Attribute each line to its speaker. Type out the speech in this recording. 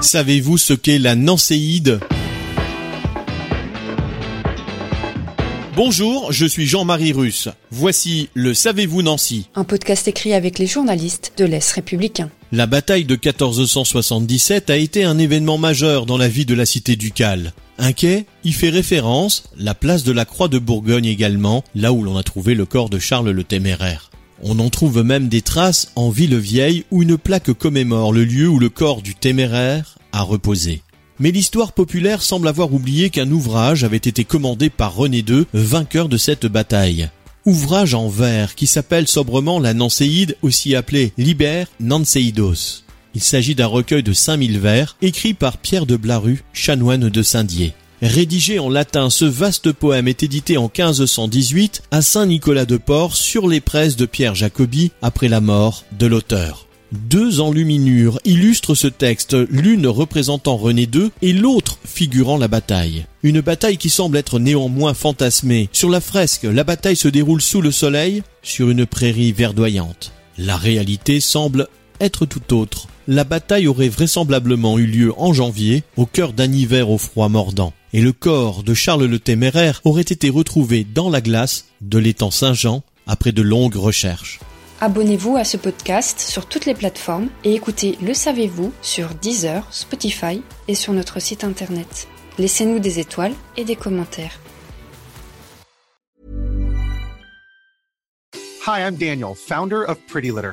Speaker 1: Savez-vous ce qu'est la nancéide? Bonjour, je suis Jean-Marie Russe. Voici le Savez-vous Nancy?
Speaker 2: Un podcast écrit avec les journalistes de l'Est républicain.
Speaker 1: La bataille de 1477 a été un événement majeur dans la vie de la cité ducale. Un quai y fait référence, la place de la Croix de Bourgogne également, là où l'on a trouvé le corps de Charles le Téméraire. On en trouve même des traces en Villevieille où une plaque commémore le lieu où le corps du Téméraire a reposé. Mais l'histoire populaire semble avoir oublié qu'un ouvrage avait été commandé par René II, vainqueur de cette bataille. Ouvrage en vers qui s'appelle sobrement la Nancéide, aussi appelée Liber Nanceidos. Il s'agit d'un recueil de 5000 vers, écrit par Pierre de Blaru, chanoine de Saint-Dié. Rédigé en latin, ce vaste poème est édité en 1518 à Saint-Nicolas-de-Port sur les presses de Pierre Jacobi après la mort de l'auteur. Deux enluminures illustrent ce texte, l'une représentant René II et l'autre figurant la bataille. Une bataille qui semble être néanmoins fantasmée. Sur la fresque, la bataille se déroule sous le soleil, sur une prairie verdoyante. La réalité semble être tout autre. La bataille aurait vraisemblablement eu lieu en janvier, au cœur d'un hiver au froid mordant, et le corps de Charles le Téméraire aurait été retrouvé dans la glace de l'étang Saint-Jean après de longues recherches.
Speaker 2: Abonnez-vous à ce podcast sur toutes les plateformes et écoutez Le Savez-vous sur Deezer, Spotify et sur notre site internet. Laissez-nous des étoiles et des commentaires.
Speaker 3: Hi, I'm Daniel, founder of Pretty Litter.